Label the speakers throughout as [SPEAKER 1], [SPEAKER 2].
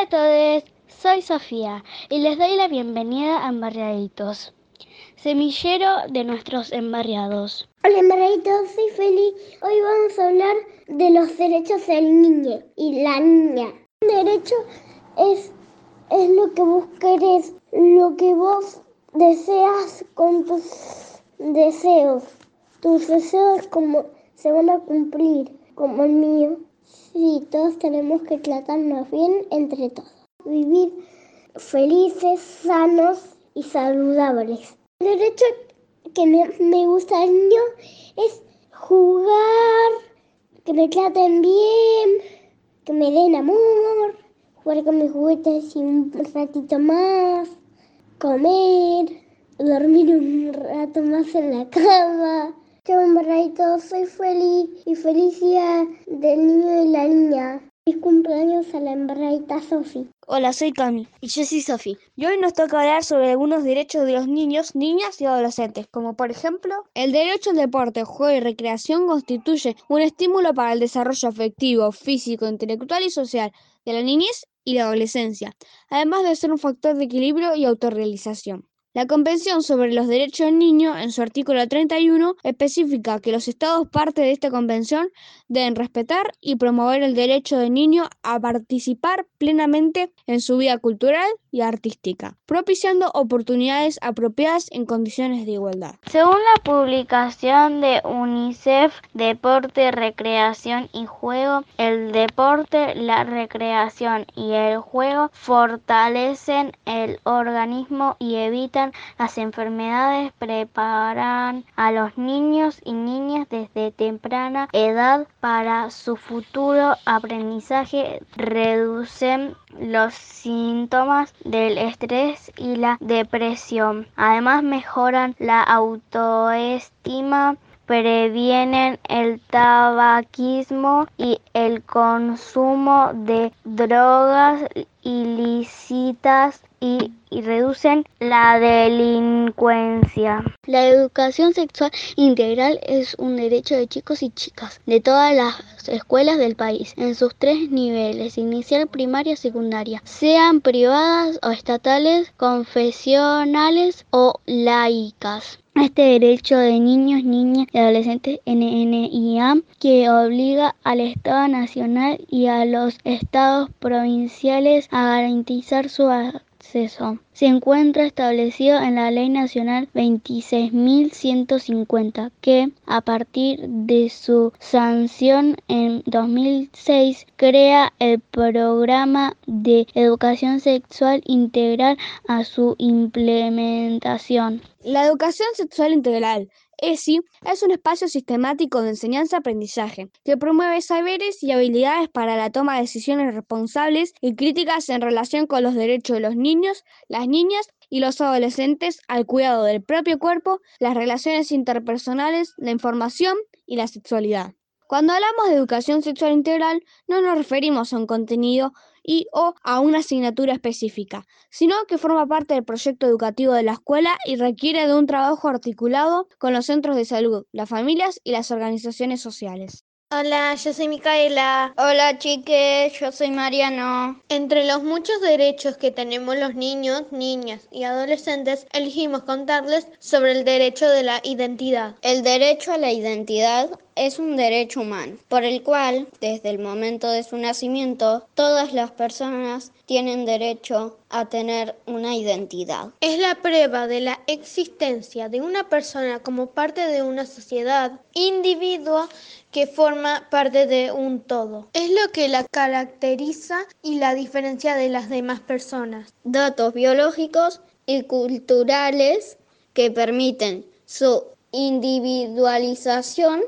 [SPEAKER 1] a todos, soy Sofía y les doy la bienvenida a Embarriaditos, semillero de nuestros embarriados.
[SPEAKER 2] Hola embarriaditos, soy Feli. Hoy vamos a hablar de los derechos del niño y la niña. Un derecho es, es lo que vos querés, lo que vos deseas con tus deseos. Tus deseos como se van a cumplir, como el mío. Sí, todos tenemos que tratarnos bien entre todos. Vivir felices, sanos y saludables. El derecho que me, gusta al niño es jugar, que me traten bien, que me den amor, jugar con mis juguetes y un ratito más, comer, dormir un rato más en la cama. Soy feliz y felicidad del niño y la niña. Feliz cumpleaños a la embarradita Sofi.
[SPEAKER 3] Hola, soy Cami y yo soy Sofi. Y hoy nos toca hablar sobre algunos derechos de los niños, niñas y adolescentes, como por ejemplo, el derecho al deporte, juego y recreación constituye un estímulo para el desarrollo afectivo, físico, intelectual y social de la niñez y la adolescencia, además de ser un factor de equilibrio y autorrealización. La Convención sobre los Derechos del Niño, en su artículo 31, especifica que los Estados parte de esta convención deben respetar y promover el derecho del niño a participar plenamente en su vida cultural y artística, propiciando oportunidades apropiadas en condiciones de igualdad.
[SPEAKER 1] Según la publicación de UNICEF, Deporte, Recreación y Juego, el deporte, la recreación y el juego fortalecen el organismo y evitan las enfermedades, preparan a los niños y niñas desde temprana edad para su futuro aprendizaje, reducen los síntomas del estrés y la depresión. Además mejoran la autoestima previenen el tabaquismo y el consumo de drogas ilícitas y, y, reducen la delincuencia.
[SPEAKER 4] La educación sexual integral es un derecho de chicos y chicas de todas las escuelas del país, en sus tres niveles, inicial, primaria, secundaria, sean privadas o estatales, confesionales o laicas. Este derecho de niños, niñas y adolescentes NNIA que obliga al Estado Nacional y a los estados provinciales a garantizar su acceso. Se encuentra establecido en la Ley Nacional 26.150, que a partir de su sanción en 2006 crea el programa de educación sexual integral a su implementación.
[SPEAKER 3] La educación sexual integral ESI es un espacio sistemático de enseñanza-aprendizaje que promueve saberes y habilidades para la toma de decisiones responsables y críticas en relación con los derechos de los niños, las niñas y los adolescentes al cuidado del propio cuerpo, las relaciones interpersonales, la información y la sexualidad. Cuando hablamos de educación sexual integral, no nos referimos a un contenido y o a una asignatura específica, sino que forma parte del proyecto educativo de la escuela y requiere de un trabajo articulado con los centros de salud, las familias y las organizaciones sociales.
[SPEAKER 5] Hola, yo soy Micaela.
[SPEAKER 6] Hola chiques, yo soy Mariano.
[SPEAKER 5] Entre los muchos derechos que tenemos los niños, niñas y adolescentes, elegimos contarles sobre el derecho de la identidad.
[SPEAKER 6] El derecho a la identidad es un derecho humano, por el cual, desde el momento de su nacimiento, todas las personas tienen derecho a tener una identidad.
[SPEAKER 5] Es la prueba de la existencia de una persona como parte de una sociedad, individuo que forma parte de un todo. Es lo que la caracteriza y la diferencia de las demás personas.
[SPEAKER 6] Datos biológicos y culturales que permiten su individualización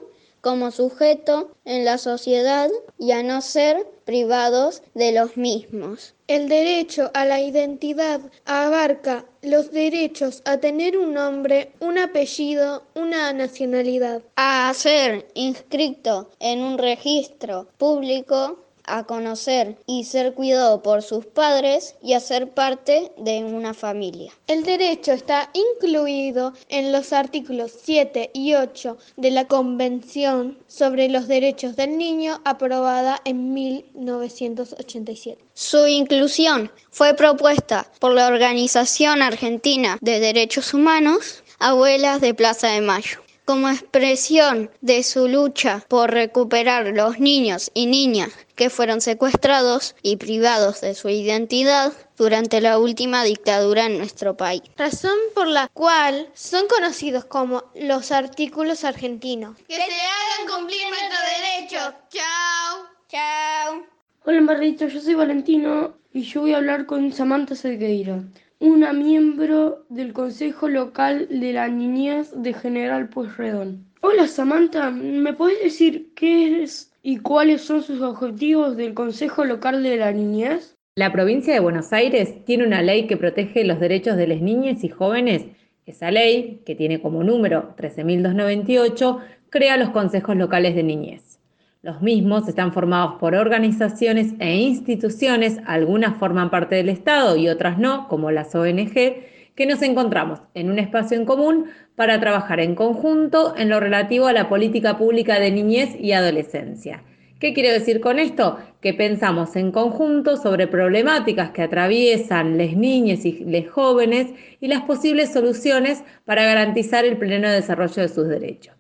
[SPEAKER 6] como sujeto en la sociedad y a no ser privados de los mismos.
[SPEAKER 5] El derecho a la identidad abarca los derechos a tener un nombre, un apellido, una nacionalidad.
[SPEAKER 6] A ser inscrito en un registro público a conocer y ser cuidado por sus padres y a ser parte de una familia.
[SPEAKER 5] El derecho está incluido en los artículos 7 y 8 de la Convención sobre los Derechos del Niño aprobada en 1987.
[SPEAKER 6] Su inclusión fue propuesta por la Organización Argentina de Derechos Humanos, Abuelas de Plaza de Mayo como expresión de su lucha por recuperar los niños y niñas que fueron secuestrados y privados de su identidad durante la última dictadura en nuestro país.
[SPEAKER 5] Razón por la cual son conocidos como los artículos argentinos.
[SPEAKER 6] Que se hagan cumplir nuestros derechos. Chao. Chao.
[SPEAKER 7] Hola Marrito, yo soy Valentino y yo voy a hablar con Samantha Sequeira una miembro del Consejo Local de la Niñez de General Pueyrredón. Hola Samantha, ¿me puedes decir qué es y cuáles son sus objetivos del Consejo Local de la Niñez?
[SPEAKER 8] La provincia de Buenos Aires tiene una ley que protege los derechos de las niñas y jóvenes. Esa ley, que tiene como número 13.298, crea los consejos locales de niñez. Los mismos están formados por organizaciones e instituciones, algunas forman parte del Estado y otras no, como las ONG, que nos encontramos en un espacio en común para trabajar en conjunto en lo relativo a la política pública de niñez y adolescencia. ¿Qué quiero decir con esto? Que pensamos en conjunto sobre problemáticas que atraviesan las niñas y los jóvenes y las posibles soluciones para garantizar el pleno desarrollo de sus derechos.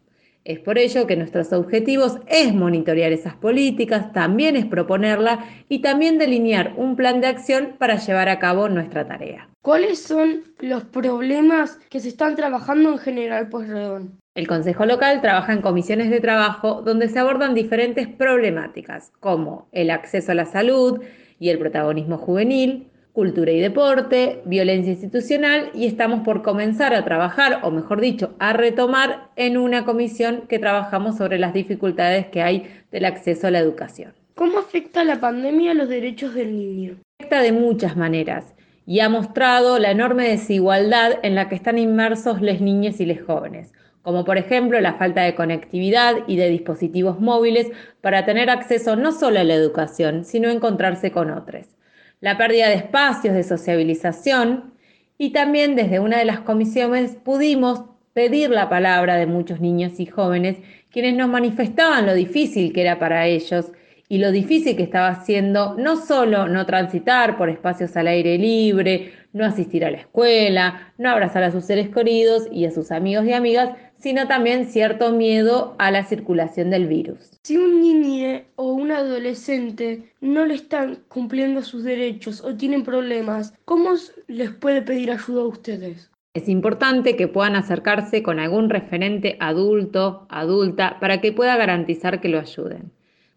[SPEAKER 8] Es por ello que nuestros objetivos es monitorear esas políticas, también es proponerla y también delinear un plan de acción para llevar a cabo nuestra tarea.
[SPEAKER 7] ¿Cuáles son los problemas que se están trabajando en General Pueyrredón?
[SPEAKER 8] El Consejo Local trabaja en comisiones de trabajo donde se abordan diferentes problemáticas como el acceso a la salud y el protagonismo juvenil, cultura y deporte, violencia institucional y estamos por comenzar a trabajar, o mejor dicho, a retomar en una comisión que trabajamos sobre las dificultades que hay del acceso a la educación.
[SPEAKER 7] ¿Cómo afecta la pandemia a los derechos del niño?
[SPEAKER 8] Afecta de muchas maneras y ha mostrado la enorme desigualdad en la que están inmersos las niñas y los jóvenes, como por ejemplo la falta de conectividad y de dispositivos móviles para tener acceso no solo a la educación, sino a encontrarse con otros la pérdida de espacios de sociabilización y también desde una de las comisiones pudimos pedir la palabra de muchos niños y jóvenes quienes nos manifestaban lo difícil que era para ellos y lo difícil que estaba siendo no solo no transitar por espacios al aire libre, no asistir a la escuela, no abrazar a sus seres queridos y a sus amigos y amigas, sino también cierto miedo a la circulación del virus.
[SPEAKER 7] Si un niño adolescente no le están cumpliendo sus derechos o tienen problemas, ¿cómo les puede pedir ayuda a ustedes?
[SPEAKER 8] Es importante que puedan acercarse con algún referente adulto, adulta, para que pueda garantizar que lo ayuden.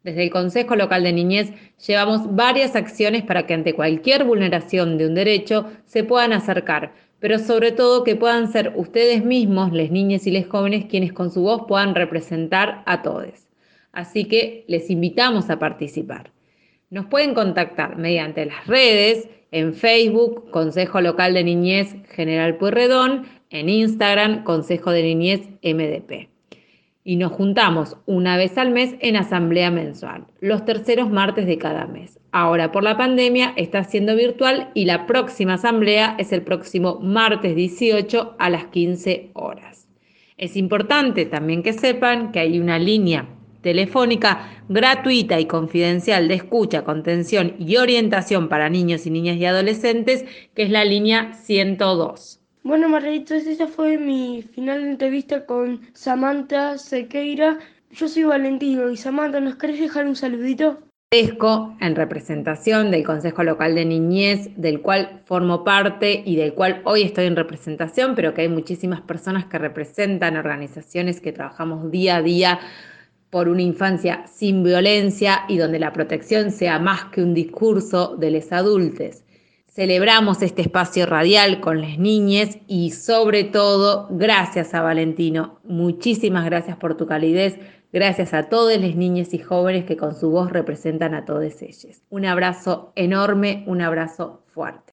[SPEAKER 8] Desde el Consejo Local de Niñez llevamos varias acciones para que ante cualquier vulneración de un derecho se puedan acercar, pero sobre todo que puedan ser ustedes mismos, les niñas y les jóvenes, quienes con su voz puedan representar a todos. Así que les invitamos a participar. Nos pueden contactar mediante las redes, en Facebook, Consejo Local de Niñez General Pueyrredón, en Instagram, Consejo de Niñez MDP y nos juntamos una vez al mes en asamblea mensual, los terceros martes de cada mes. Ahora por la pandemia está siendo virtual y la próxima asamblea es el próximo martes 18 a las 15 horas. Es importante también que sepan que hay una línea telefónica gratuita y confidencial de escucha, contención y orientación para niños y niñas y adolescentes, que es la línea 102.
[SPEAKER 7] Bueno, Margaritos, esa fue mi final de entrevista con Samantha Sequeira. Yo soy Valentino y Samantha, ¿nos querés dejar un saludito?
[SPEAKER 8] Agradezco en representación del Consejo Local de Niñez, del cual formo parte y del cual hoy estoy en representación, pero que hay muchísimas personas que representan organizaciones que trabajamos día a día por una infancia sin violencia y donde la protección sea más que un discurso de los adultos. Celebramos este espacio radial con las niñas y sobre todo gracias a Valentino. Muchísimas gracias por tu calidez. Gracias a todas las niñas y jóvenes que con su voz representan a todos ellos. Un abrazo enorme, un abrazo fuerte.